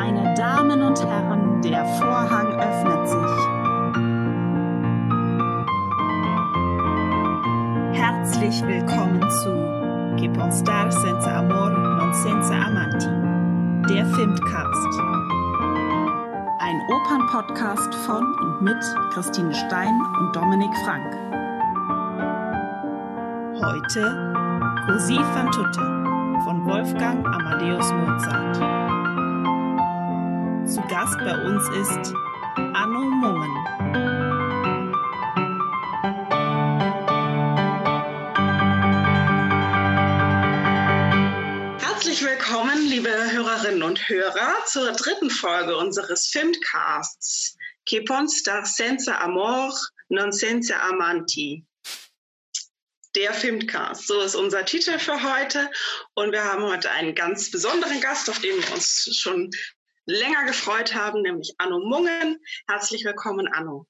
Meine Damen und Herren, der Vorhang öffnet sich. Herzlich willkommen zu Che può star senza amor non senza amanti, der Filmcast. Ein Opernpodcast von und mit Christine Stein und Dominik Frank. Heute Così fan tutte von Wolfgang Amadeus Mozart. Zu Gast bei uns ist Anno Mungen. Herzlich willkommen, liebe Hörerinnen und Hörer, zur dritten Folge unseres Filmcasts Che Ponstar senza amor non senza amanti der Filmcast. So ist unser Titel für heute. Und wir haben heute einen ganz besonderen Gast, auf den wir uns schon länger gefreut haben, nämlich Anno Mungen. Herzlich willkommen, Anno.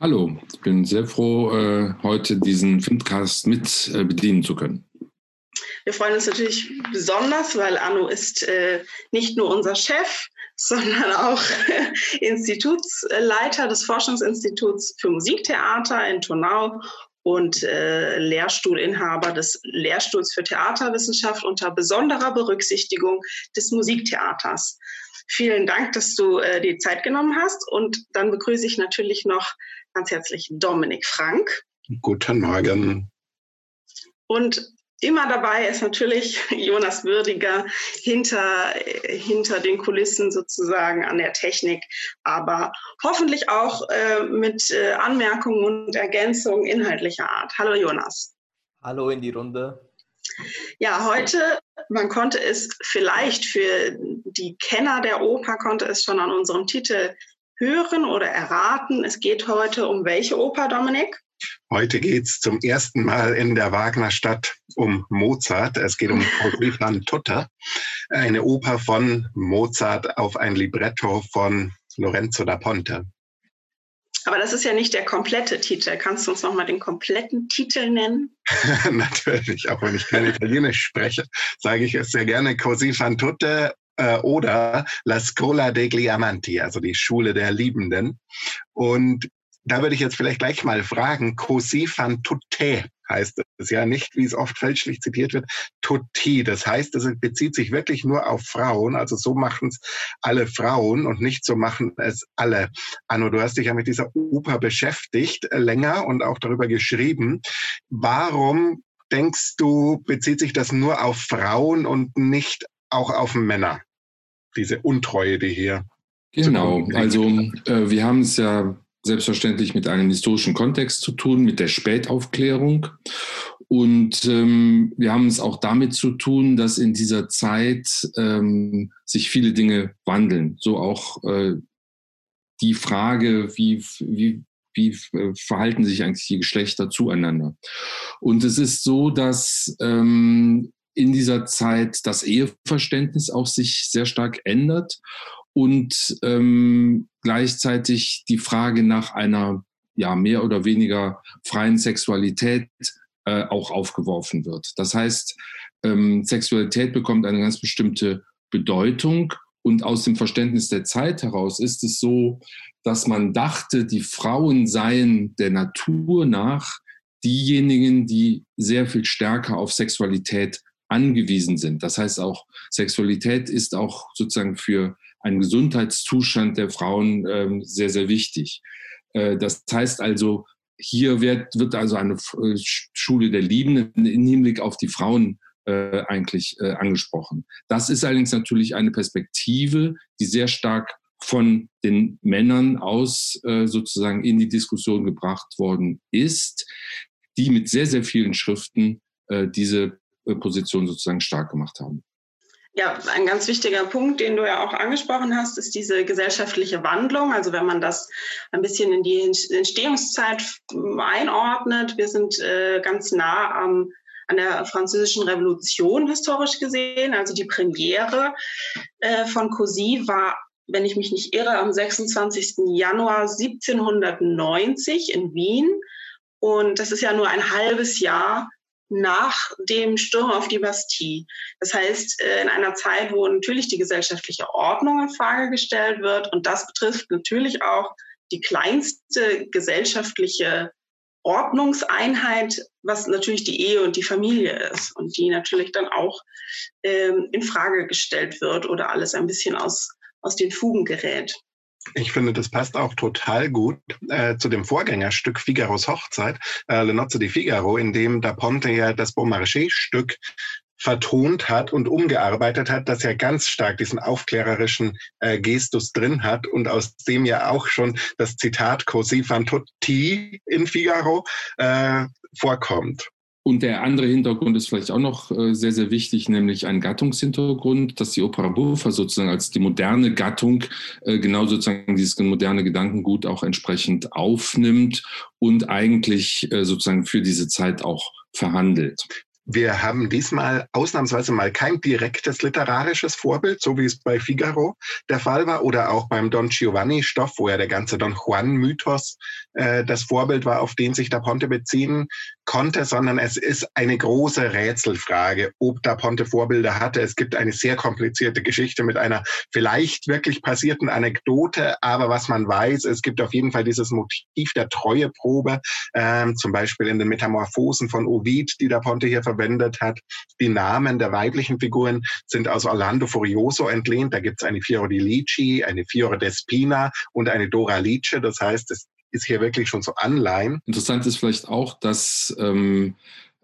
Hallo, ich bin sehr froh, äh, heute diesen Filmcast mit äh, bedienen zu können. Wir freuen uns natürlich besonders, weil Anno ist äh, nicht nur unser Chef, sondern auch Institutsleiter des Forschungsinstituts für Musiktheater in Tonau und äh, Lehrstuhlinhaber des Lehrstuhls für Theaterwissenschaft unter besonderer Berücksichtigung des Musiktheaters. Vielen Dank, dass du äh, die Zeit genommen hast. Und dann begrüße ich natürlich noch ganz herzlich Dominik Frank. Guten Morgen. Und Immer dabei ist natürlich Jonas Würdiger hinter, hinter den Kulissen sozusagen an der Technik, aber hoffentlich auch äh, mit äh, Anmerkungen und Ergänzungen inhaltlicher Art. Hallo Jonas. Hallo in die Runde. Ja, heute, man konnte es vielleicht für die Kenner der Oper, konnte es schon an unserem Titel hören oder erraten. Es geht heute um welche Oper, Dominik? Heute geht es zum ersten Mal in der Wagnerstadt um Mozart. Es geht um Così fan tutte, eine Oper von Mozart auf ein Libretto von Lorenzo da Ponte. Aber das ist ja nicht der komplette Titel. Kannst du uns nochmal den kompletten Titel nennen? Natürlich, auch wenn ich kein Italienisch spreche, sage ich es sehr gerne. Così fan tutte äh, oder La Scuola degli Amanti, also die Schule der Liebenden. Und da würde ich jetzt vielleicht gleich mal fragen, Così fan tutte heißt es ja nicht, wie es oft fälschlich zitiert wird, tutti. Das heißt, es bezieht sich wirklich nur auf Frauen. Also so machen es alle Frauen und nicht so machen es alle. Anno, du hast dich ja mit dieser Oper beschäftigt, äh, länger und auch darüber geschrieben. Warum denkst du, bezieht sich das nur auf Frauen und nicht auch auf Männer? Diese Untreue, die hier. Genau, also äh, wir haben es ja selbstverständlich mit einem historischen Kontext zu tun, mit der Spätaufklärung. Und ähm, wir haben es auch damit zu tun, dass in dieser Zeit ähm, sich viele Dinge wandeln. So auch äh, die Frage, wie, wie, wie äh, verhalten sich eigentlich die Geschlechter zueinander. Und es ist so, dass ähm, in dieser Zeit das Eheverständnis auch sich sehr stark ändert und ähm, gleichzeitig die Frage nach einer ja mehr oder weniger freien Sexualität äh, auch aufgeworfen wird. Das heißt, ähm, Sexualität bekommt eine ganz bestimmte Bedeutung und aus dem Verständnis der Zeit heraus ist es so, dass man dachte, die Frauen seien der Natur nach diejenigen, die sehr viel stärker auf Sexualität angewiesen sind. Das heißt auch, Sexualität ist auch sozusagen für ein Gesundheitszustand der Frauen ähm, sehr, sehr wichtig. Äh, das heißt also, hier wird, wird also eine äh, Schule der Liebenden im Hinblick auf die Frauen äh, eigentlich äh, angesprochen. Das ist allerdings natürlich eine Perspektive, die sehr stark von den Männern aus äh, sozusagen in die Diskussion gebracht worden ist, die mit sehr, sehr vielen Schriften äh, diese äh, Position sozusagen stark gemacht haben. Ja, ein ganz wichtiger Punkt, den du ja auch angesprochen hast, ist diese gesellschaftliche Wandlung. Also wenn man das ein bisschen in die Entstehungszeit einordnet, wir sind äh, ganz nah am an der französischen Revolution historisch gesehen. Also die Premiere äh, von Così war, wenn ich mich nicht irre, am 26. Januar 1790 in Wien. Und das ist ja nur ein halbes Jahr nach dem Sturm auf die Bastille. Das heißt, äh, in einer Zeit, wo natürlich die gesellschaftliche Ordnung in Frage gestellt wird und das betrifft natürlich auch die kleinste gesellschaftliche Ordnungseinheit, was natürlich die Ehe und die Familie ist und die natürlich dann auch ähm, in Frage gestellt wird oder alles ein bisschen aus, aus den Fugen gerät. Ich finde, das passt auch total gut äh, zu dem Vorgängerstück Figaros Hochzeit, äh, Le Nozze di Figaro, in dem Da Ponte ja das Beaumarchais-Stück vertont hat und umgearbeitet hat, dass er ganz stark diesen aufklärerischen äh, Gestus drin hat und aus dem ja auch schon das Zitat Così fan tutti in Figaro äh, vorkommt. Und der andere Hintergrund ist vielleicht auch noch äh, sehr, sehr wichtig, nämlich ein Gattungshintergrund, dass die Opera Buffa sozusagen als die moderne Gattung äh, genau sozusagen dieses moderne Gedankengut auch entsprechend aufnimmt und eigentlich äh, sozusagen für diese Zeit auch verhandelt. Wir haben diesmal ausnahmsweise mal kein direktes literarisches Vorbild, so wie es bei Figaro der Fall war oder auch beim Don Giovanni-Stoff, wo ja der ganze Don Juan-Mythos äh, das Vorbild war, auf den sich Da Ponte beziehen konnte, sondern es ist eine große Rätselfrage, ob Da Ponte Vorbilder hatte. Es gibt eine sehr komplizierte Geschichte mit einer vielleicht wirklich passierten Anekdote, aber was man weiß, es gibt auf jeden Fall dieses Motiv der Treueprobe, ähm, zum Beispiel in den Metamorphosen von Ovid, die Da Ponte hier verwendet hat. Die Namen der weiblichen Figuren sind aus Orlando Furioso entlehnt. Da gibt es eine Fiore di Lici, eine Fiore d'Espina und eine Dora Lice. Das heißt, es ist hier wirklich schon so Anleihen. Interessant ist vielleicht auch, dass ähm,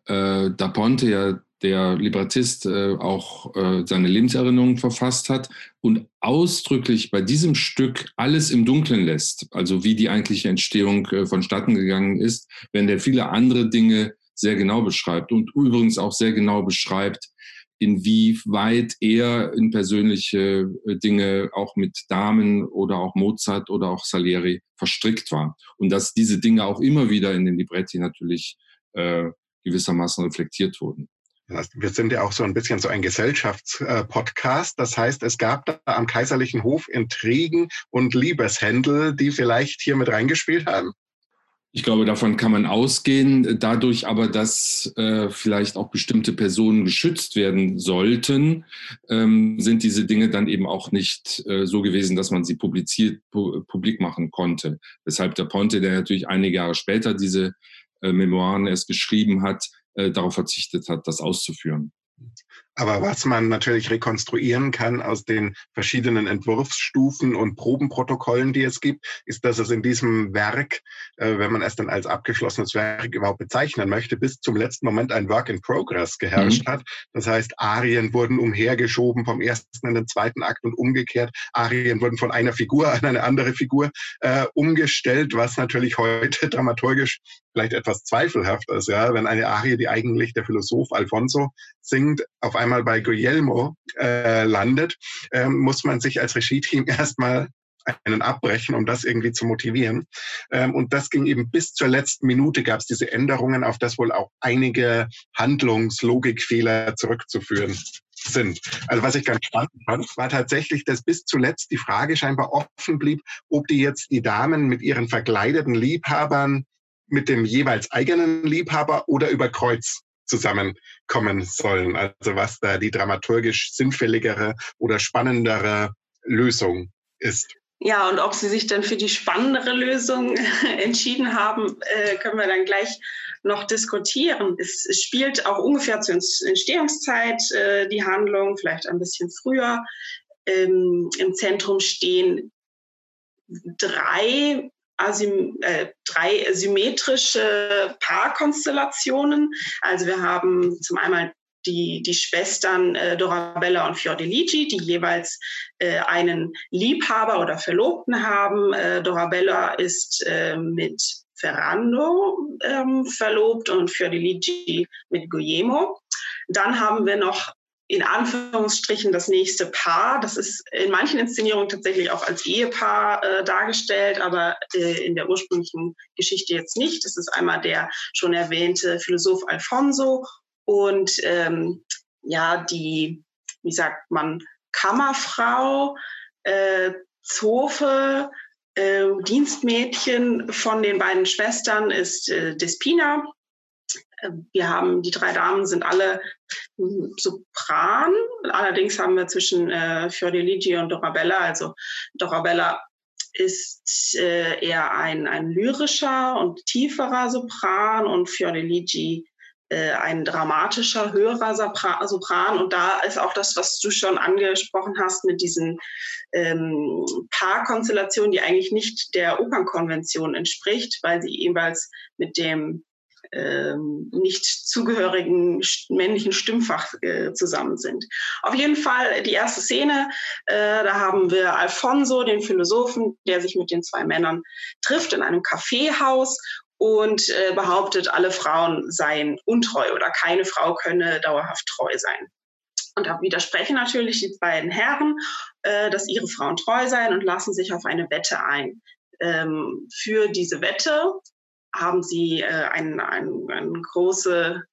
äh, Da Ponte ja der Librettist äh, auch äh, seine Lebenserinnerungen verfasst hat und ausdrücklich bei diesem Stück alles im Dunkeln lässt, also wie die eigentliche Entstehung äh, vonstatten gegangen ist, wenn der viele andere Dinge sehr genau beschreibt und übrigens auch sehr genau beschreibt, inwieweit er in persönliche äh, Dinge auch mit Damen oder auch Mozart oder auch Salieri verstrickt war. Und dass diese Dinge auch immer wieder in den Libretti natürlich äh, gewissermaßen reflektiert wurden. Wir sind ja auch so ein bisschen so ein Gesellschaftspodcast. Das heißt, es gab da am kaiserlichen Hof Intrigen und Liebeshändel, die vielleicht hier mit reingespielt haben. Ich glaube, davon kann man ausgehen. Dadurch aber, dass äh, vielleicht auch bestimmte Personen geschützt werden sollten, ähm, sind diese Dinge dann eben auch nicht äh, so gewesen, dass man sie publiziert, pu publik machen konnte. Weshalb der Ponte, der natürlich einige Jahre später diese äh, Memoiren erst geschrieben hat, äh, darauf verzichtet hat, das auszuführen. Aber was man natürlich rekonstruieren kann aus den verschiedenen Entwurfsstufen und Probenprotokollen, die es gibt, ist, dass es in diesem Werk, äh, wenn man es dann als abgeschlossenes Werk überhaupt bezeichnen möchte, bis zum letzten Moment ein Work in Progress geherrscht mhm. hat. Das heißt, Arien wurden umhergeschoben vom ersten in den zweiten Akt und umgekehrt. Arien wurden von einer Figur an eine andere Figur äh, umgestellt, was natürlich heute dramaturgisch vielleicht etwas zweifelhaft ist, ja, wenn eine Arie, die eigentlich der Philosoph Alfonso singt, auf einmal bei Guillermo äh, landet, äh, muss man sich als Regie-Team erstmal einen abbrechen, um das irgendwie zu motivieren. Ähm, und das ging eben bis zur letzten Minute gab es diese Änderungen, auf das wohl auch einige Handlungslogikfehler zurückzuführen sind. Also was ich ganz spannend fand, war tatsächlich, dass bis zuletzt die Frage scheinbar offen blieb, ob die jetzt die Damen mit ihren verkleideten Liebhabern mit dem jeweils eigenen Liebhaber oder über Kreuz zusammenkommen sollen. Also was da die dramaturgisch sinnfälligere oder spannendere Lösung ist. Ja, und ob sie sich dann für die spannendere Lösung entschieden haben, äh, können wir dann gleich noch diskutieren. Es, spielt auch ungefähr zur Entstehungszeit äh, die Handlung, vielleicht ein bisschen früher. Ähm, Im Zentrum stehen drei asym äh, drei symmetrische Paarkonstellationen. Also wir haben zum einen die, die Schwestern äh, Dorabella und Fiordelici, die jeweils äh, einen Liebhaber oder Verlobten haben. Äh, Dorabella ist äh, mit Ferrando ähm, verlobt und Fiordelici mit Guillermo. Dann haben wir noch in Anführungsstrichen das nächste Paar. Das ist in manchen Inszenierungen tatsächlich auch als Ehepaar äh, dargestellt, aber äh, in der ursprünglichen Geschichte jetzt nicht. Das ist einmal der schon erwähnte Philosoph Alfonso und ähm, ja, die, wie sagt man, Kammerfrau, äh, Zofe, äh, Dienstmädchen von den beiden Schwestern ist äh, Despina wir haben, die drei Damen sind alle hm, Sopran. Allerdings haben wir zwischen äh, Fiordiligi und Dorabella, also Dorabella ist äh, eher ein, ein lyrischer und tieferer Sopran und Fiordiligi äh, ein dramatischer, höherer Sopran. Und da ist auch das, was du schon angesprochen hast mit diesen ähm, Paarkonstellationen, die eigentlich nicht der Opernkonvention entspricht, weil sie jeweils mit dem nicht zugehörigen männlichen Stimmfach äh, zusammen sind. Auf jeden Fall die erste Szene, äh, da haben wir Alfonso, den Philosophen, der sich mit den zwei Männern trifft in einem Kaffeehaus und äh, behauptet, alle Frauen seien untreu oder keine Frau könne dauerhaft treu sein. Und da widersprechen natürlich die beiden Herren, äh, dass ihre Frauen treu seien und lassen sich auf eine Wette ein. Ähm, für diese Wette haben sie äh, ein, ein, ein große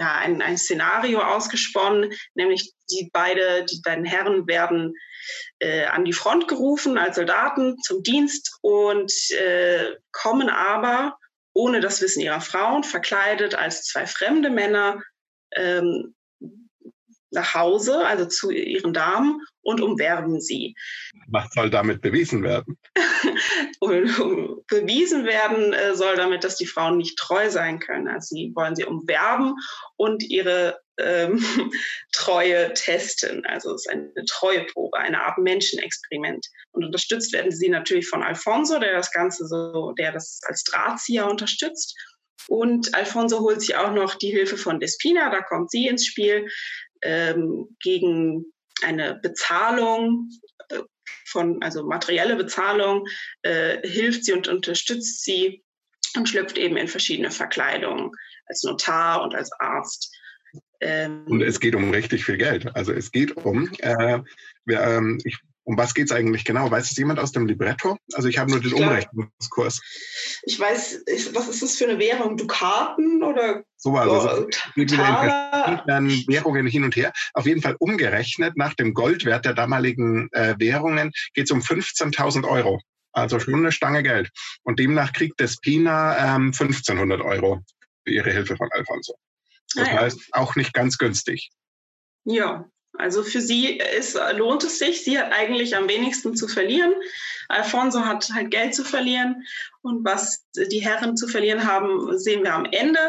ja, ein, ein Szenario ausgesponnen, nämlich die, beide, die beiden Herren werden äh, an die Front gerufen als Soldaten zum Dienst und äh, kommen aber ohne das Wissen ihrer Frauen, verkleidet als zwei fremde Männer ähm, nach Hause, also zu ihren Damen, und umwerben sie. Was soll damit bewiesen werden? bewiesen werden äh, soll damit, dass die Frauen nicht treu sein können. Also sie wollen sie umwerben und ihre ähm, Treue testen. Also es ist eine Treueprobe, eine Art Menschenexperiment. Und unterstützt werden sie natürlich von Alfonso, der das Ganze so, der das als Drahtzieher unterstützt. Und Alfonso holt sich auch noch die Hilfe von Despina, da kommt sie ins Spiel ähm, gegen eine Bezahlung äh, von, also materielle Bezahlung, äh, hilft sie und unterstützt sie und schlüpft eben in verschiedene Verkleidungen als Notar und als Arzt. Ähm, und es geht um richtig viel Geld. Also es geht um, äh, wir, ähm, ich um was geht es eigentlich genau? Weiß es jemand aus dem Libretto? Also ich habe nur den Umrechnungskurs. Ich weiß, was ist das für eine Währung? Dukaten oder? So was. Also geht wieder in Währungen hin und her. Auf jeden Fall umgerechnet nach dem Goldwert der damaligen äh, Währungen geht es um 15.000 Euro. Also schon eine Stange Geld. Und demnach kriegt Despina ähm, 1500 Euro für ihre Hilfe von Alfonso. Das ah, ja. heißt, auch nicht ganz günstig. Ja, also für sie ist, lohnt es sich. Sie hat eigentlich am wenigsten zu verlieren. Alfonso hat halt Geld zu verlieren. Und was die Herren zu verlieren haben, sehen wir am Ende.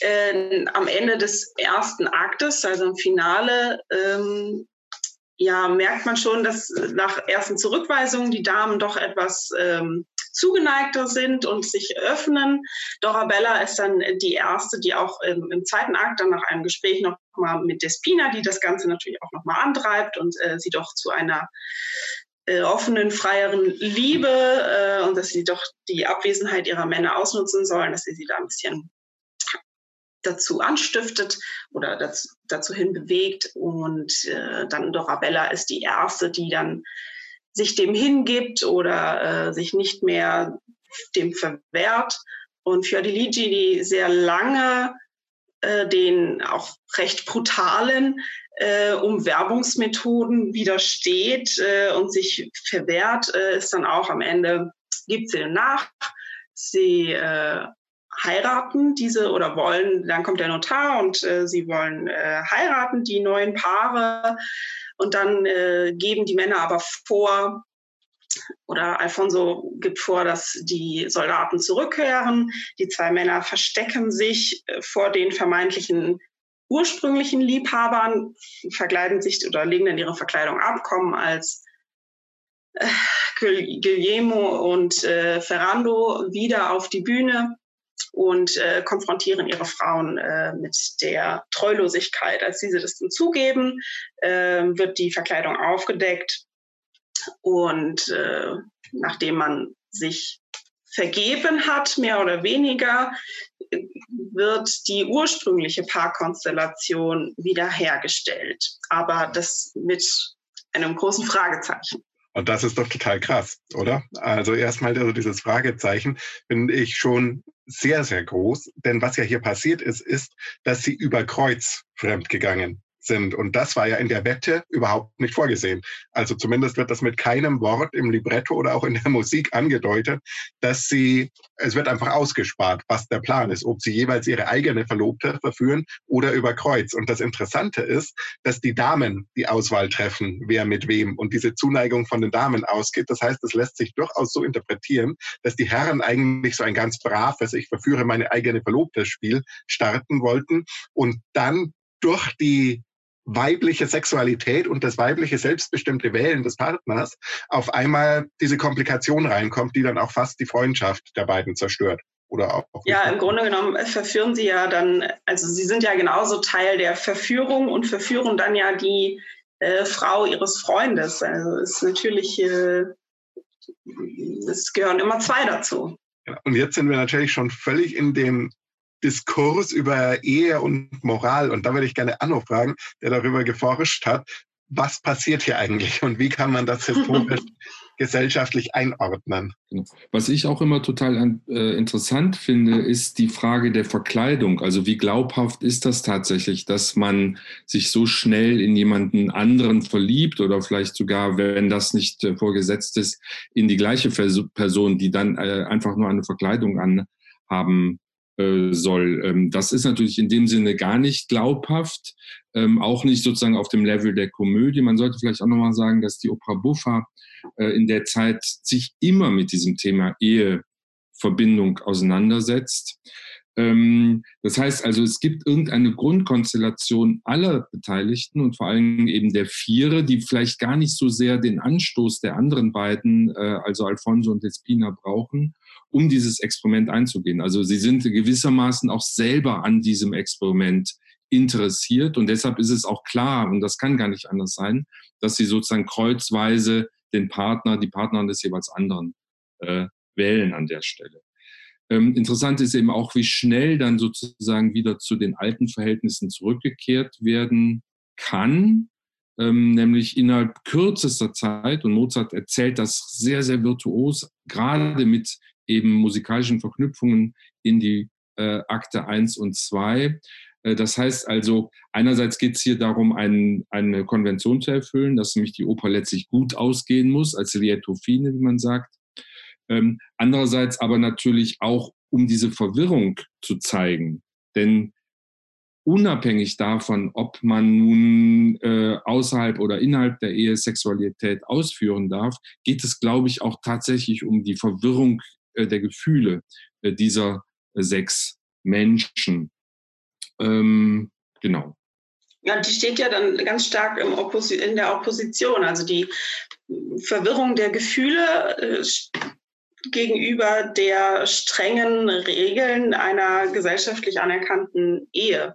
Äh, am Ende des ersten Aktes, also im Finale, ähm, ja, merkt man schon, dass nach ersten Zurückweisungen die Damen doch etwas ähm, zugeneigter sind und sich öffnen. Dorabella ist dann die erste, die auch im, im zweiten Akt dann nach einem Gespräch noch mal mit Despina, die das Ganze natürlich auch noch mal antreibt und äh, sie doch zu einer äh, offenen, freieren Liebe äh, und dass sie doch die Abwesenheit ihrer Männer ausnutzen sollen, dass sie sie da ein bisschen dazu anstiftet oder dazu, dazu hin bewegt. Und äh, dann Dorabella ist die erste, die dann sich dem hingibt oder äh, sich nicht mehr dem verwehrt. Und Fiordiligi, die sehr lange äh, den auch recht brutalen äh, Umwerbungsmethoden widersteht äh, und sich verwehrt, äh, ist dann auch am Ende, gibt sie nach. Sie äh, heiraten diese oder wollen, dann kommt der Notar und äh, sie wollen äh, heiraten, die neuen Paare. Und dann äh, geben die Männer aber vor, oder Alfonso gibt vor, dass die Soldaten zurückkehren. Die zwei Männer verstecken sich äh, vor den vermeintlichen ursprünglichen Liebhabern, verkleiden sich oder legen dann ihre Verkleidung ab, kommen als äh, Guillermo und äh, Ferrando wieder auf die Bühne und äh, konfrontieren ihre Frauen äh, mit der Treulosigkeit. Als diese das dann zugeben, äh, wird die Verkleidung aufgedeckt und äh, nachdem man sich vergeben hat, mehr oder weniger, wird die ursprüngliche Paarkonstellation wiederhergestellt. Aber das mit einem großen Fragezeichen. Und das ist doch total krass, oder? Also erstmal also dieses Fragezeichen finde ich schon sehr, sehr groß. Denn was ja hier passiert ist, ist, dass sie über Kreuz fremdgegangen sind. Und das war ja in der Wette überhaupt nicht vorgesehen. Also zumindest wird das mit keinem Wort im Libretto oder auch in der Musik angedeutet, dass sie, es wird einfach ausgespart, was der Plan ist, ob sie jeweils ihre eigene Verlobte verführen oder über Kreuz. Und das Interessante ist, dass die Damen die Auswahl treffen, wer mit wem und diese Zuneigung von den Damen ausgeht. Das heißt, es lässt sich durchaus so interpretieren, dass die Herren eigentlich so ein ganz braves, ich verführe meine eigene Verlobte Spiel starten wollten und dann durch die weibliche Sexualität und das weibliche selbstbestimmte Wählen des Partners auf einmal diese Komplikation reinkommt, die dann auch fast die Freundschaft der beiden zerstört. Oder auch ja, im Grunde genommen verführen sie ja dann, also sie sind ja genauso Teil der Verführung und verführen dann ja die äh, Frau ihres Freundes. Also ist natürlich, äh, es gehören immer zwei dazu. Und jetzt sind wir natürlich schon völlig in dem Diskurs über Ehe und Moral. Und da würde ich gerne Anno fragen, der darüber geforscht hat, was passiert hier eigentlich und wie kann man das historisch gesellschaftlich einordnen. Was ich auch immer total äh, interessant finde, ist die Frage der Verkleidung. Also wie glaubhaft ist das tatsächlich, dass man sich so schnell in jemanden anderen verliebt oder vielleicht sogar, wenn das nicht äh, vorgesetzt ist, in die gleiche Person, die dann äh, einfach nur eine Verkleidung anhaben soll. Ähm, das ist natürlich in dem Sinne gar nicht glaubhaft, ähm, auch nicht sozusagen auf dem Level der Komödie. Man sollte vielleicht auch nochmal sagen, dass die Opera Buffa äh, in der Zeit sich immer mit diesem Thema Eheverbindung auseinandersetzt. Ähm, das heißt also, es gibt irgendeine Grundkonstellation aller Beteiligten und vor allem eben der Viere, die vielleicht gar nicht so sehr den Anstoß der anderen beiden, äh, also Alfonso und Despina, brauchen, um dieses Experiment einzugehen. Also sie sind gewissermaßen auch selber an diesem Experiment interessiert und deshalb ist es auch klar, und das kann gar nicht anders sein, dass sie sozusagen kreuzweise den Partner, die Partnerin des jeweils anderen äh, wählen an der Stelle. Ähm, interessant ist eben auch, wie schnell dann sozusagen wieder zu den alten Verhältnissen zurückgekehrt werden kann, ähm, nämlich innerhalb kürzester Zeit. Und Mozart erzählt das sehr, sehr virtuos, gerade mit eben musikalischen Verknüpfungen in die äh, Akte 1 und 2. Äh, das heißt also, einerseits geht es hier darum, ein, eine Konvention zu erfüllen, dass nämlich die Oper letztlich gut ausgehen muss, als lieto fine, wie man sagt. Ähm, andererseits aber natürlich auch, um diese Verwirrung zu zeigen. Denn unabhängig davon, ob man nun äh, außerhalb oder innerhalb der Ehe Sexualität ausführen darf, geht es, glaube ich, auch tatsächlich um die Verwirrung der Gefühle äh, dieser äh, sechs Menschen. Ähm, genau. Ja, die steht ja dann ganz stark in der Opposition. Also die Verwirrung der Gefühle gegenüber der strengen Regeln einer gesellschaftlich anerkannten Ehe.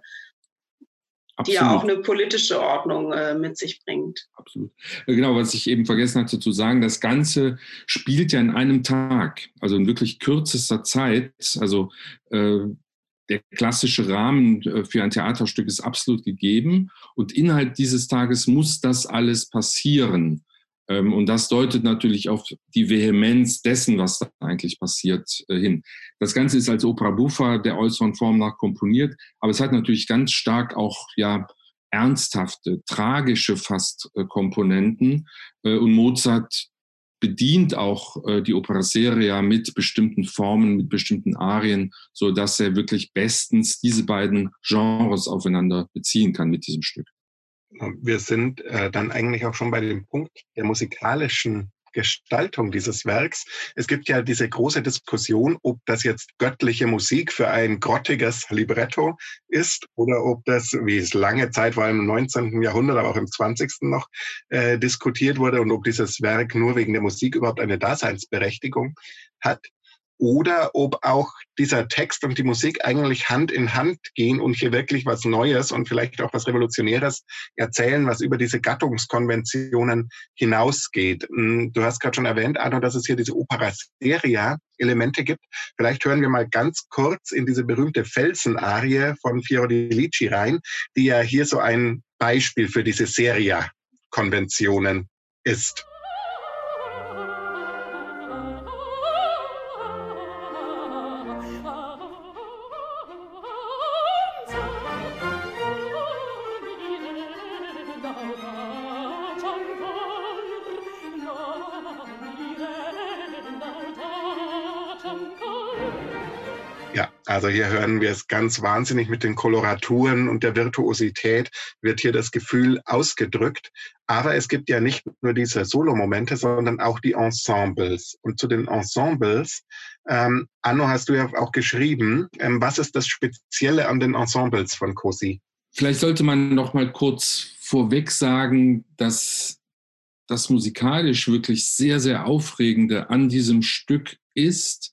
Absolut. die ja auch eine politische Ordnung äh, mit sich bringt. Absolut. Genau, was ich eben vergessen hatte zu sagen, das Ganze spielt ja in einem Tag, also in wirklich kürzester Zeit. Also äh, der klassische Rahmen äh, für ein Theaterstück ist absolut gegeben und innerhalb dieses Tages muss das alles passieren. Ähm, und das deutet natürlich auf die Vehemenz dessen, was da eigentlich passiert, äh, hin. Das Ganze ist als Opera buffa der äußeren Form nach komponiert, aber es hat natürlich ganz stark auch ja ernsthafte, tragische fast äh, Komponenten. Äh, und Mozart bedient auch die Opera Seria mit bestimmten Formen, mit bestimmten Arien, so dass er wirklich bestens diese beiden Genres aufeinander beziehen kann mit diesem Stück wir sind äh, dann eigentlich auch schon bei dem Punkt der musikalischen Gestaltung dieses Werks. Es gibt ja diese große Diskussion, ob das jetzt göttliche Musik für ein grottiges Libretto ist oder ob das, wie es lange Zeit, allem im 19. Jahrhundert, aber auch im 20. noch äh, diskutiert wurde und ob dieses Werk nur wegen der Musik überhaupt eine Daseinsberechtigung hat oder ob auch dieser Text und die Musik eigentlich Hand in Hand gehen und hier wirklich was Neues und vielleicht auch was Revolutionäres erzählen, was über diese Gattungskonventionen hinausgeht. Hm, du hast gerade schon erwähnt, Arno, dass es hier diese Opera Seria Elemente gibt. Vielleicht hören wir mal ganz kurz in diese berühmte Felsenarie von Fiordilici rein, die ja hier so ein Beispiel für diese Seria-Konventionen ist. Also hier hören wir es ganz wahnsinnig mit den Koloraturen und der Virtuosität wird hier das Gefühl ausgedrückt. Aber es gibt ja nicht nur diese Solomomente, sondern auch die Ensembles. Und zu den Ensembles, ähm, Anno, hast du ja auch geschrieben, ähm, was ist das Spezielle an den Ensembles von COSI? Vielleicht sollte man noch mal kurz vorweg sagen, dass das musikalisch wirklich sehr, sehr aufregende an diesem Stück ist,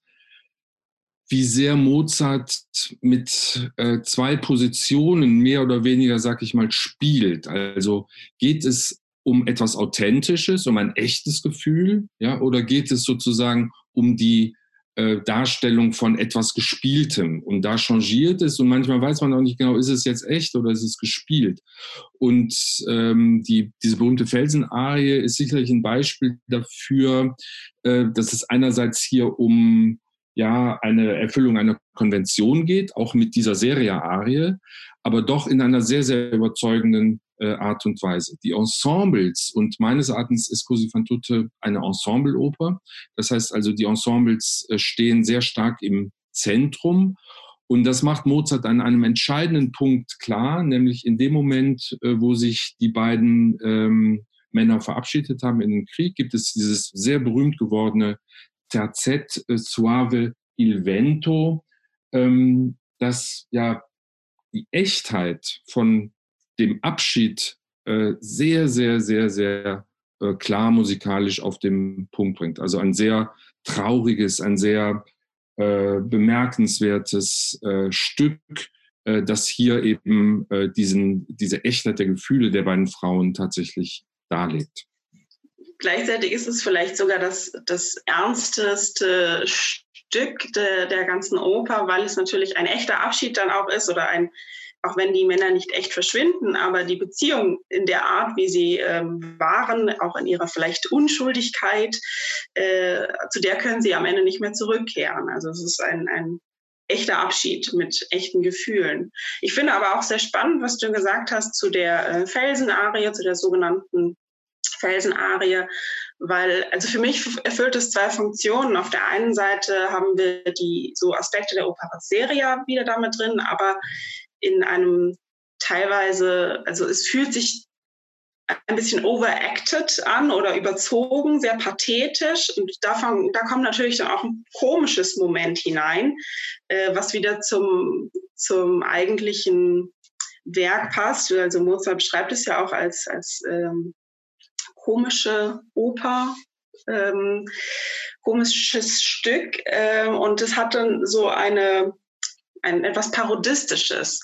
wie sehr Mozart mit äh, zwei Positionen mehr oder weniger, sag ich mal, spielt. Also geht es um etwas Authentisches, um ein echtes Gefühl, ja, oder geht es sozusagen um die äh, Darstellung von etwas Gespieltem? Und da changiert es und manchmal weiß man auch nicht genau, ist es jetzt echt oder ist es gespielt? Und ähm, die, diese berühmte Felsenarie ist sicherlich ein Beispiel dafür, äh, dass es einerseits hier um ja eine Erfüllung einer Konvention geht, auch mit dieser Serie-Arie, aber doch in einer sehr, sehr überzeugenden äh, Art und Weise. Die Ensembles, und meines Erachtens ist Così fan tutte eine Ensembleoper. Das heißt also, die Ensembles äh, stehen sehr stark im Zentrum. Und das macht Mozart an einem entscheidenden Punkt klar, nämlich in dem Moment, äh, wo sich die beiden ähm, Männer verabschiedet haben in den Krieg, gibt es dieses sehr berühmt gewordene Terzet äh, Suave il Vento, ähm, dass ja die Echtheit von dem Abschied äh, sehr, sehr, sehr, sehr äh, klar musikalisch auf den Punkt bringt. Also ein sehr trauriges, ein sehr äh, bemerkenswertes äh, Stück, äh, das hier eben diesen, diese Echtheit der Gefühle der beiden Frauen tatsächlich darlegt. Gleichzeitig ist es vielleicht sogar das, das ernsteste Stück de, der ganzen Oper, weil es natürlich ein echter Abschied dann auch ist oder ein, auch wenn die Männer nicht echt verschwinden, aber die Beziehung in der Art, wie sie ähm, waren, auch in ihrer vielleicht Unschuldigkeit, äh, zu der können sie am Ende nicht mehr zurückkehren. Also es ist ein, ein echter Abschied mit echten Gefühlen. Ich finde aber auch sehr spannend, was du gesagt hast zu der äh, Felsenarie, zu der sogenannten Felsenarie, weil, also für mich erfüllt es zwei Funktionen. Auf der einen Seite haben wir die so Aspekte der Opera Seria wieder damit drin, aber in einem teilweise, also es fühlt sich ein bisschen overacted an oder überzogen, sehr pathetisch. Und davon, da kommt natürlich dann auch ein komisches Moment hinein, äh, was wieder zum, zum eigentlichen Werk passt. Also Mozart beschreibt es ja auch als, als ähm, komische Oper, ähm, komisches Stück äh, und es hat dann so eine, ein etwas Parodistisches.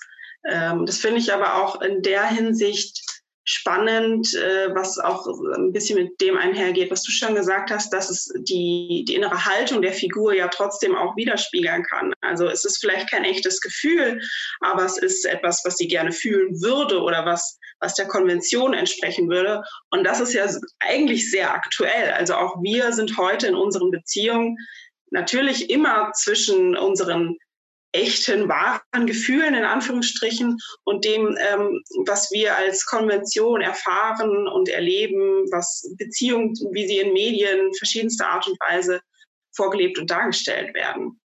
Ähm, das finde ich aber auch in der Hinsicht spannend, äh, was auch ein bisschen mit dem einhergeht, was du schon gesagt hast, dass es die, die innere Haltung der Figur ja trotzdem auch widerspiegeln kann. Also es ist vielleicht kein echtes Gefühl, aber es ist etwas, was sie gerne fühlen würde oder was, was der Konvention entsprechen würde. Und das ist ja eigentlich sehr aktuell. Also auch wir sind heute in unseren Beziehungen natürlich immer zwischen unseren echten, wahren Gefühlen in Anführungsstrichen und dem, ähm, was wir als Konvention erfahren und erleben, was Beziehungen, wie sie in Medien verschiedenster Art und Weise vorgelebt und dargestellt werden.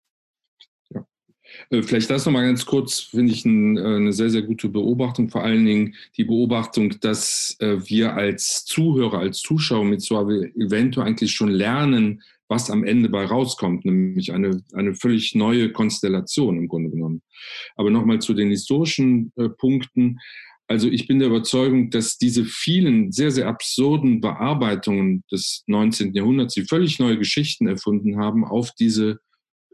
Ja. Äh, vielleicht das nochmal ganz kurz, finde ich ein, äh, eine sehr, sehr gute Beobachtung. Vor allen Dingen die Beobachtung, dass äh, wir als Zuhörer, als Zuschauer mit Suave Evento eigentlich schon lernen, was am Ende bei rauskommt, nämlich eine, eine völlig neue Konstellation im Grunde genommen. Aber nochmal zu den historischen äh, Punkten. Also ich bin der Überzeugung, dass diese vielen sehr, sehr absurden Bearbeitungen des 19. Jahrhunderts, die völlig neue Geschichten erfunden haben, auf diese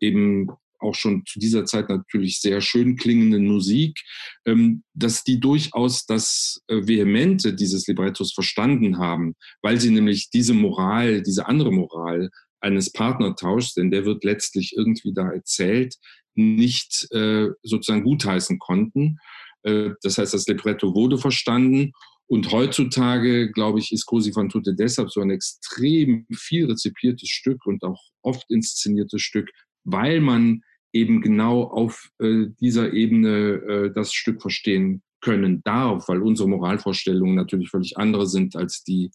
eben auch schon zu dieser Zeit natürlich sehr schön klingende Musik, ähm, dass die durchaus das äh, Vehemente dieses Librettos verstanden haben, weil sie nämlich diese Moral, diese andere Moral eines Partnertauschs, denn der wird letztlich irgendwie da erzählt, nicht äh, sozusagen gutheißen konnten. Äh, das heißt, das Libretto wurde verstanden und heutzutage, glaube ich, ist Cosi van tutte deshalb so ein extrem viel rezipiertes Stück und auch oft inszeniertes Stück, weil man eben genau auf äh, dieser Ebene äh, das Stück verstehen können darf, weil unsere Moralvorstellungen natürlich völlig andere sind als die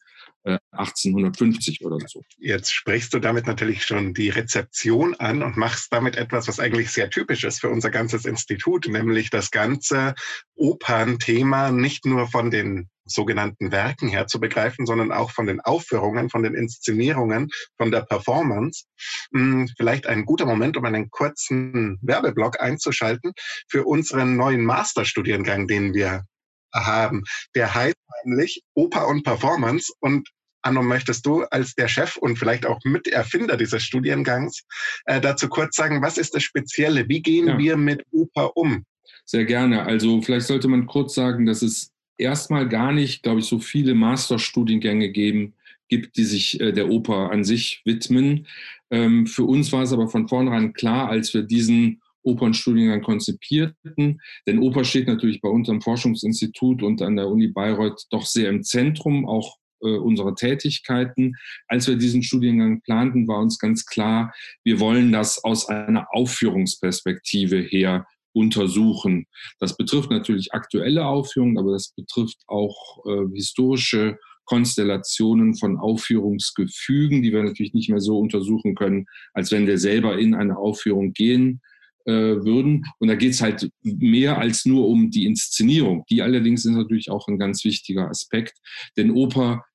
1850 oder so. Jetzt sprichst du damit natürlich schon die Rezeption an und machst damit etwas, was eigentlich sehr typisch ist für unser ganzes Institut, nämlich das ganze Opernthema nicht nur von den sogenannten Werken her zu begreifen, sondern auch von den Aufführungen, von den Inszenierungen, von der Performance. Hm, vielleicht ein guter Moment, um einen kurzen Werbeblock einzuschalten für unseren neuen Masterstudiengang, den wir haben. Der heißt nämlich Oper und Performance und Anno, möchtest du als der Chef und vielleicht auch Miterfinder dieses Studiengangs äh, dazu kurz sagen, was ist das Spezielle? Wie gehen ja. wir mit Oper um? Sehr gerne. Also vielleicht sollte man kurz sagen, dass es erstmal gar nicht, glaube ich, so viele Masterstudiengänge geben, gibt, die sich äh, der Oper an sich widmen. Ähm, für uns war es aber von vornherein klar, als wir diesen Opernstudiengang konzipierten, denn Oper steht natürlich bei unserem Forschungsinstitut und an der Uni Bayreuth doch sehr im Zentrum, auch äh, unserer Tätigkeiten. Als wir diesen Studiengang planten, war uns ganz klar, wir wollen das aus einer Aufführungsperspektive her untersuchen. Das betrifft natürlich aktuelle Aufführungen, aber das betrifft auch äh, historische Konstellationen von Aufführungsgefügen, die wir natürlich nicht mehr so untersuchen können, als wenn wir selber in eine Aufführung gehen äh, würden. Und da geht es halt mehr als nur um die Inszenierung. Die allerdings ist natürlich auch ein ganz wichtiger Aspekt, denn Oper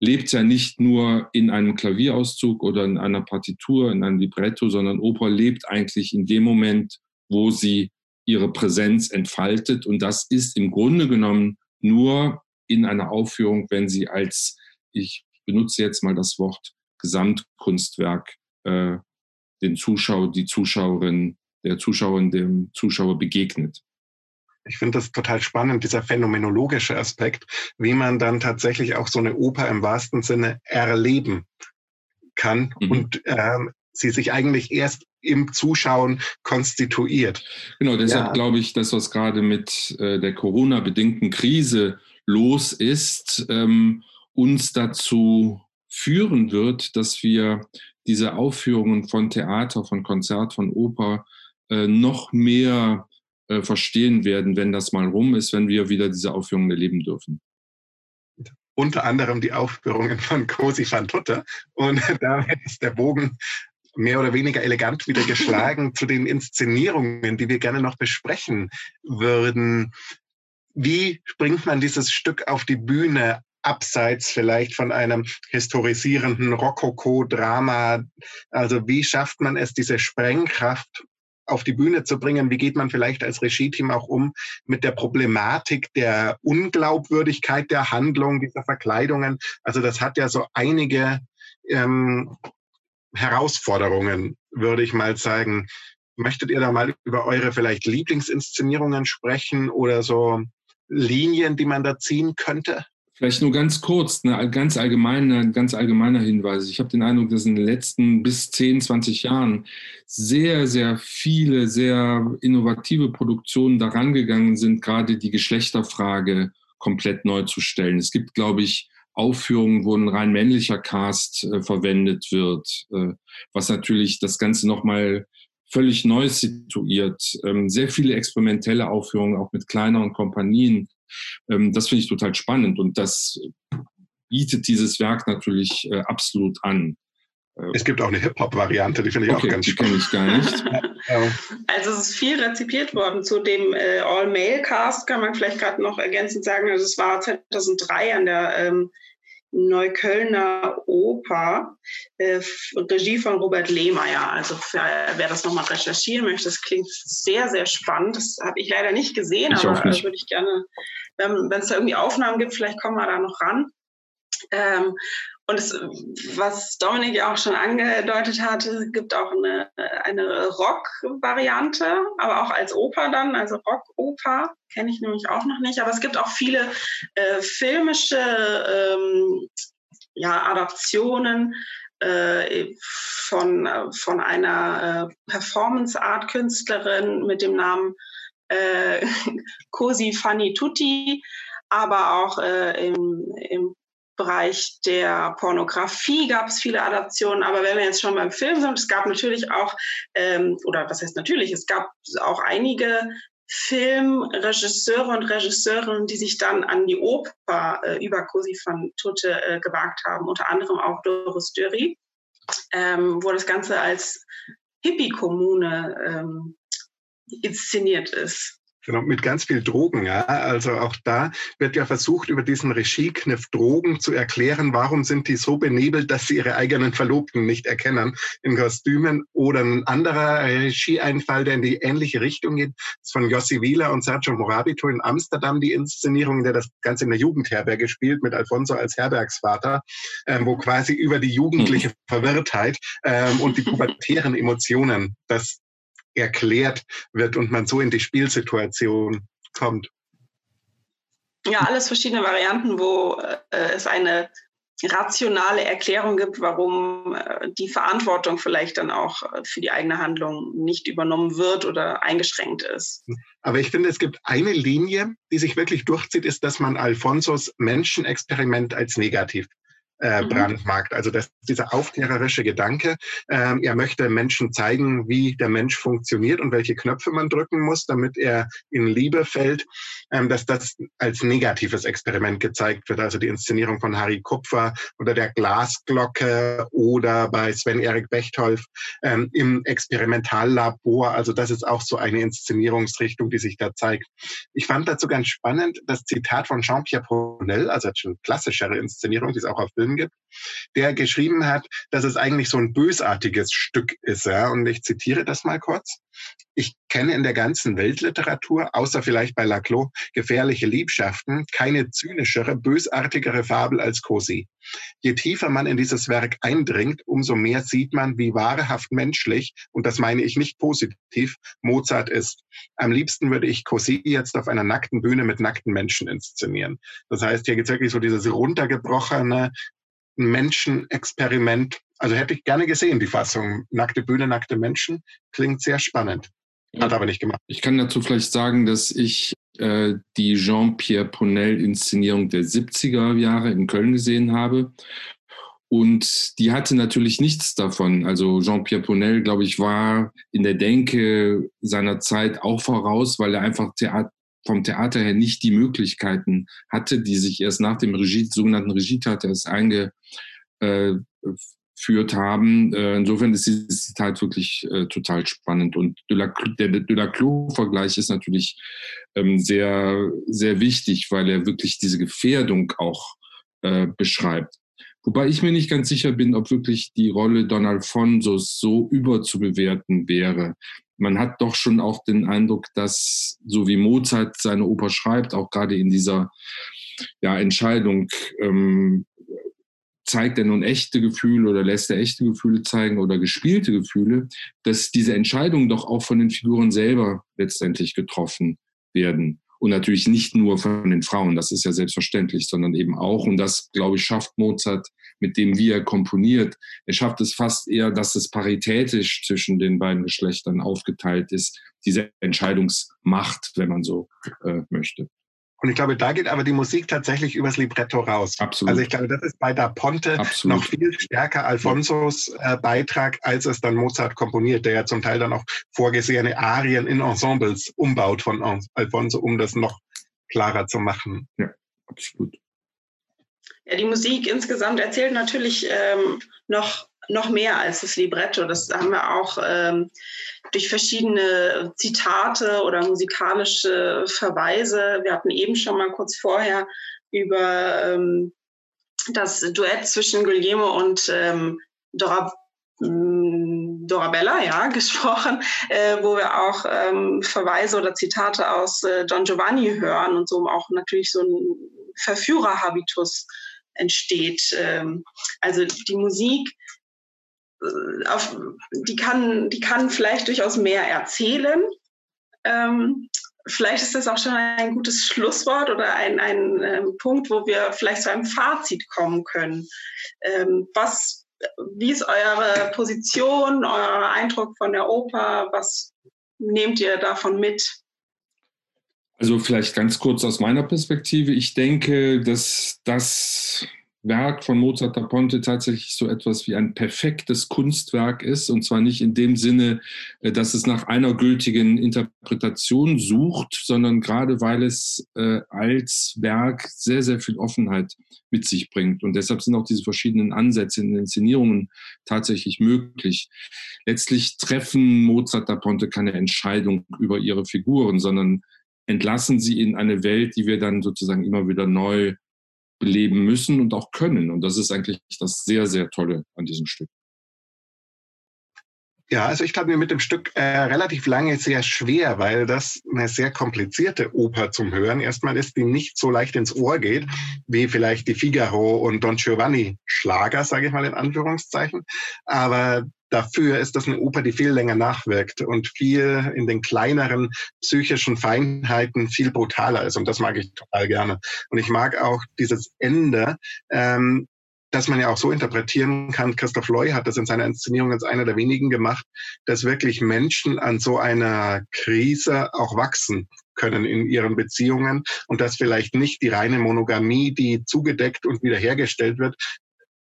lebt ja nicht nur in einem Klavierauszug oder in einer Partitur, in einem Libretto, sondern Oper lebt eigentlich in dem Moment, wo sie ihre Präsenz entfaltet. Und das ist im Grunde genommen nur in einer Aufführung, wenn sie als, ich benutze jetzt mal das Wort Gesamtkunstwerk, äh, den Zuschauer, die Zuschauerin, der Zuschauerin, dem Zuschauer begegnet. Ich finde das total spannend, dieser phänomenologische Aspekt, wie man dann tatsächlich auch so eine Oper im wahrsten Sinne erleben kann mhm. und ähm, sie sich eigentlich erst im Zuschauen konstituiert. Genau, deshalb ja. glaube ich, dass was gerade mit äh, der Corona-bedingten Krise los ist, ähm, uns dazu führen wird, dass wir diese Aufführungen von Theater, von Konzert, von Oper äh, noch mehr äh, verstehen werden, wenn das mal rum ist, wenn wir wieder diese Aufführungen erleben dürfen unter anderem die Aufführungen von Cosi van Tutte. Und damit ist der Bogen mehr oder weniger elegant wieder geschlagen zu den Inszenierungen, die wir gerne noch besprechen würden. Wie bringt man dieses Stück auf die Bühne, abseits vielleicht von einem historisierenden Rokoko-Drama? Also wie schafft man es, diese Sprengkraft auf die Bühne zu bringen? Wie geht man vielleicht als Regie-Team auch um mit der Problematik der Unglaubwürdigkeit der Handlung, dieser Verkleidungen? Also das hat ja so einige ähm, Herausforderungen, würde ich mal sagen. Möchtet ihr da mal über eure vielleicht Lieblingsinszenierungen sprechen oder so Linien, die man da ziehen könnte? Vielleicht nur ganz kurz, eine ganz allgemeine, ganz allgemeiner Hinweis. Ich habe den Eindruck, dass in den letzten bis 10, 20 Jahren sehr, sehr viele, sehr innovative Produktionen daran gegangen sind, gerade die Geschlechterfrage komplett neu zu stellen. Es gibt, glaube ich, Aufführungen, wo ein rein männlicher Cast äh, verwendet wird, äh, was natürlich das Ganze nochmal völlig neu situiert. Ähm, sehr viele experimentelle Aufführungen, auch mit kleineren Kompanien. Ähm, das finde ich total spannend und das bietet dieses Werk natürlich äh, absolut an. Äh, es gibt auch eine Hip-Hop-Variante, die finde ich okay, auch ganz die spannend. Die kenne ich gar nicht. also es ist viel rezipiert worden. Zu dem äh, All-Male-Cast kann man vielleicht gerade noch ergänzend sagen, also es war 2003 an der ähm, Neuköllner Oper, äh, Regie von Robert Lehmeier. Also für, wer das nochmal recherchieren möchte, das klingt sehr, sehr spannend. Das habe ich leider nicht gesehen, ich aber nicht. würde ich gerne, wenn es da irgendwie Aufnahmen gibt, vielleicht kommen wir da noch ran. Ähm, und es, was Dominik ja auch schon angedeutet hat, gibt auch eine, eine Rock-Variante, aber auch als Oper dann, also Rock-Oper, kenne ich nämlich auch noch nicht. Aber es gibt auch viele äh, filmische ähm, ja, Adaptionen äh, von, von einer äh, Performance-Art-Künstlerin mit dem Namen äh, Cosi Fanny Tutti, aber auch äh, im, im Bereich der Pornografie gab es viele Adaptionen, aber wenn wir jetzt schon beim Film sind, es gab natürlich auch, ähm, oder was heißt natürlich, es gab auch einige Filmregisseure und Regisseurinnen, die sich dann an die Oper äh, über Cosi van Tutte äh, gewagt haben, unter anderem auch Doris Dörri, ähm, wo das Ganze als Hippie-Kommune ähm, inszeniert ist. Genau, mit ganz viel Drogen, ja. Also auch da wird ja versucht, über diesen Regiekniff Drogen zu erklären, warum sind die so benebelt, dass sie ihre eigenen Verlobten nicht erkennen in Kostümen. Oder ein anderer Regieeinfall, der in die ähnliche Richtung geht, ist von Jossi Wieler und Sergio Morabito in Amsterdam, die Inszenierung, in der das Ganze in der Jugendherberge spielt, mit Alfonso als Herbergsvater, ähm, wo quasi über die jugendliche Verwirrtheit ähm, und die pubertären Emotionen das erklärt wird und man so in die Spielsituation kommt. Ja, alles verschiedene Varianten, wo äh, es eine rationale Erklärung gibt, warum äh, die Verantwortung vielleicht dann auch äh, für die eigene Handlung nicht übernommen wird oder eingeschränkt ist. Aber ich finde, es gibt eine Linie, die sich wirklich durchzieht, ist, dass man Alfonsos Menschenexperiment als negativ äh, mhm. brandmarkt. Also das, dieser aufklärerische Gedanke, ähm, er möchte Menschen zeigen, wie der Mensch funktioniert und welche Knöpfe man drücken muss, damit er in Liebe fällt, ähm, dass das als negatives Experiment gezeigt wird. Also die Inszenierung von Harry Kupfer oder der Glasglocke oder bei Sven-Erik Bechtolf ähm, im Experimentallabor. Also das ist auch so eine Inszenierungsrichtung, die sich da zeigt. Ich fand dazu ganz spannend das Zitat von Jean-Pierre Ponel, also schon klassischere Inszenierung, die es auch auf Film gibt, der geschrieben hat, dass es eigentlich so ein bösartiges Stück ist. Ja? Und ich zitiere das mal kurz. Ich kenne in der ganzen Weltliteratur, außer vielleicht bei Laclos, gefährliche Liebschaften, keine zynischere, bösartigere Fabel als Cosi. Je tiefer man in dieses Werk eindringt, umso mehr sieht man, wie wahrhaft menschlich, und das meine ich nicht positiv, Mozart ist. Am liebsten würde ich Cosi jetzt auf einer nackten Bühne mit nackten Menschen inszenieren. Das heißt, hier geht es wirklich so dieses runtergebrochene, Menschenexperiment. Also hätte ich gerne gesehen, die Fassung. Nackte Bühne, nackte Menschen. Klingt sehr spannend. Hat aber nicht gemacht. Ich kann dazu vielleicht sagen, dass ich äh, die Jean-Pierre Ponel-Inszenierung der 70er Jahre in Köln gesehen habe. Und die hatte natürlich nichts davon. Also Jean-Pierre Ponel, glaube ich, war in der Denke seiner Zeit auch voraus, weil er einfach Theater, vom Theater her nicht die Möglichkeiten hatte, die sich erst nach dem Regie, sogenannten Regietat erst eingeführt haben. Äh, insofern ist dieses Zitat wirklich äh, total spannend. Und der Delaclos-Vergleich ist natürlich ähm, sehr, sehr wichtig, weil er wirklich diese Gefährdung auch äh, beschreibt. Wobei ich mir nicht ganz sicher bin, ob wirklich die Rolle Don Alfonsos so überzubewerten wäre man hat doch schon auch den Eindruck, dass so wie Mozart seine Oper schreibt, auch gerade in dieser ja, Entscheidung, ähm, zeigt er nun echte Gefühle oder lässt er echte Gefühle zeigen oder gespielte Gefühle, dass diese Entscheidungen doch auch von den Figuren selber letztendlich getroffen werden. Und natürlich nicht nur von den Frauen, das ist ja selbstverständlich, sondern eben auch, und das, glaube ich, schafft Mozart mit dem, wie er komponiert. Er schafft es fast eher, dass es paritätisch zwischen den beiden Geschlechtern aufgeteilt ist, diese Entscheidungsmacht, wenn man so äh, möchte. Und ich glaube, da geht aber die Musik tatsächlich übers Libretto raus. Absolut. Also ich glaube, das ist bei Da Ponte Absolut. noch viel stärker Alfonsos äh, Beitrag, als es dann Mozart komponiert, der ja zum Teil dann auch vorgesehene Arien in Ensembles umbaut von Alfonso, um das noch klarer zu machen. Ja, absolut. Ja, die Musik insgesamt erzählt natürlich ähm, noch noch mehr als das Libretto. Das haben wir auch ähm, durch verschiedene Zitate oder musikalische Verweise. Wir hatten eben schon mal kurz vorher über ähm, das Duett zwischen Guglielmo und ähm, Dora, mm, Dorabella ja, gesprochen, äh, wo wir auch ähm, Verweise oder Zitate aus äh, Don Giovanni hören und so auch natürlich so ein Verführerhabitus entsteht. Ähm, also die Musik äh, auf, die, kann, die kann vielleicht durchaus mehr erzählen. Ähm, vielleicht ist das auch schon ein gutes Schlusswort oder ein, ein ähm, Punkt, wo wir vielleicht zu einem Fazit kommen können. Was, wie ist eure Position, euer Eindruck von der Oper? Was nehmt ihr davon mit? Also vielleicht ganz kurz aus meiner Perspektive. Ich denke, dass das Werk von Mozart da Ponte tatsächlich so etwas wie ein perfektes Kunstwerk ist. Und zwar nicht in dem Sinne, äh, dass es nach einer gültigen Interpretation sucht, sondern gerade weil es äh, als Werk sehr, sehr viel Offenheit mit sich bringt. Und deshalb sind auch diese verschiedenen Ansätze in den Inszenierungen tatsächlich möglich. Letztlich treffen Mozart da Ponte keine Entscheidung über ihre Figuren, sondern entlassen sie in eine Welt, die wir dann sozusagen immer wieder neu beleben müssen und auch können. Und das ist eigentlich das sehr, sehr Tolle an diesem Stück. Ja, also ich tat mir mit dem Stück äh, relativ lange sehr schwer, weil das eine sehr komplizierte Oper zum Hören erstmal ist, die nicht so leicht ins Ohr geht, wie vielleicht die Figaro und Don Giovanni Schlager, sage ich mal in Anführungszeichen. Aber Dafür ist das eine Oper, die viel länger nachwirkt und viel in den kleineren psychischen Feinheiten viel brutaler ist. Und das mag ich total gerne. Und ich mag auch dieses Ende, ähm, dass man ja auch so interpretieren kann. Christoph Loy hat das in seiner Inszenierung als einer der wenigen gemacht, dass wirklich Menschen an so einer Krise auch wachsen können in ihren Beziehungen und dass vielleicht nicht die reine Monogamie, die zugedeckt und wiederhergestellt wird,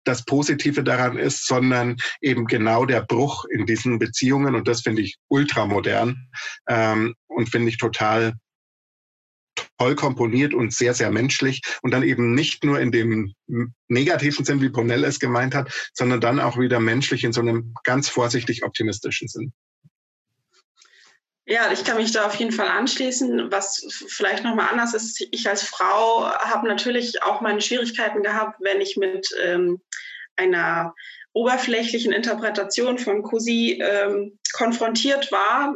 das Positive daran ist, sondern eben genau der Bruch in diesen Beziehungen. Und das finde ich ultramodern ähm, und finde ich total toll komponiert und sehr, sehr menschlich und dann eben nicht nur in dem negativen Sinn, wie Ponell es gemeint hat, sondern dann auch wieder menschlich in so einem ganz vorsichtig optimistischen Sinn. Ja, ich kann mich da auf jeden Fall anschließen. Was vielleicht nochmal anders ist, ich als Frau habe natürlich auch meine Schwierigkeiten gehabt, wenn ich mit ähm, einer oberflächlichen Interpretation von Cosi ähm, konfrontiert war.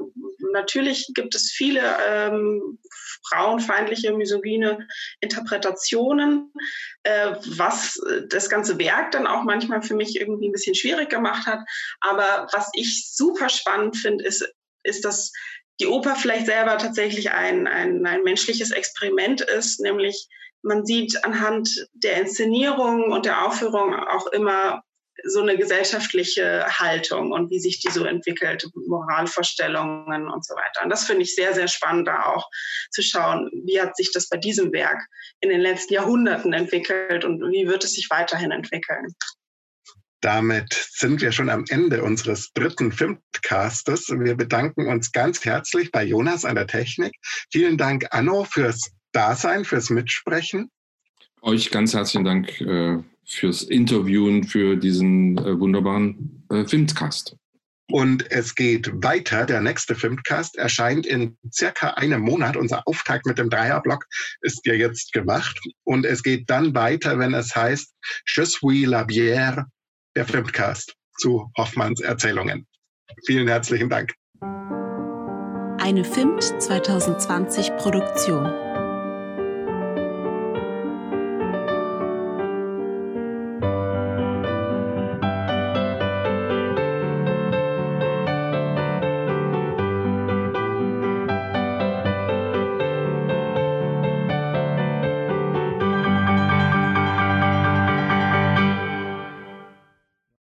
Natürlich gibt es viele ähm, frauenfeindliche, misogyne Interpretationen, äh, was das ganze Werk dann auch manchmal für mich irgendwie ein bisschen schwierig gemacht hat. Aber was ich super spannend finde, ist, ist, dass die Oper vielleicht selber tatsächlich ein, ein, ein menschliches Experiment ist, nämlich man sieht anhand der Inszenierung und der Aufführung auch immer so eine gesellschaftliche Haltung und wie sich die so entwickelt, Moralvorstellungen und so weiter. Und das finde ich sehr, sehr spannend, da auch zu schauen, wie hat sich das bei diesem Werk in den letzten Jahrhunderten entwickelt und wie wird es sich weiterhin entwickeln. Damit sind wir schon am Ende unseres dritten Filmcastes. Wir bedanken uns ganz herzlich bei Jonas an der Technik. Vielen Dank, Anno, fürs Dasein, fürs Mitsprechen. Euch ganz herzlichen Dank äh, fürs Interviewen, für diesen äh, wunderbaren äh, Filmcast. Und es geht weiter. Der nächste Filmcast erscheint in circa einem Monat. Unser Auftakt mit dem Dreierblock ist ja jetzt gemacht. Und es geht dann weiter, wenn es heißt Je suis la bière der Filmcast zu Hoffmanns Erzählungen. Vielen herzlichen Dank. Eine FIMT 2020 Produktion.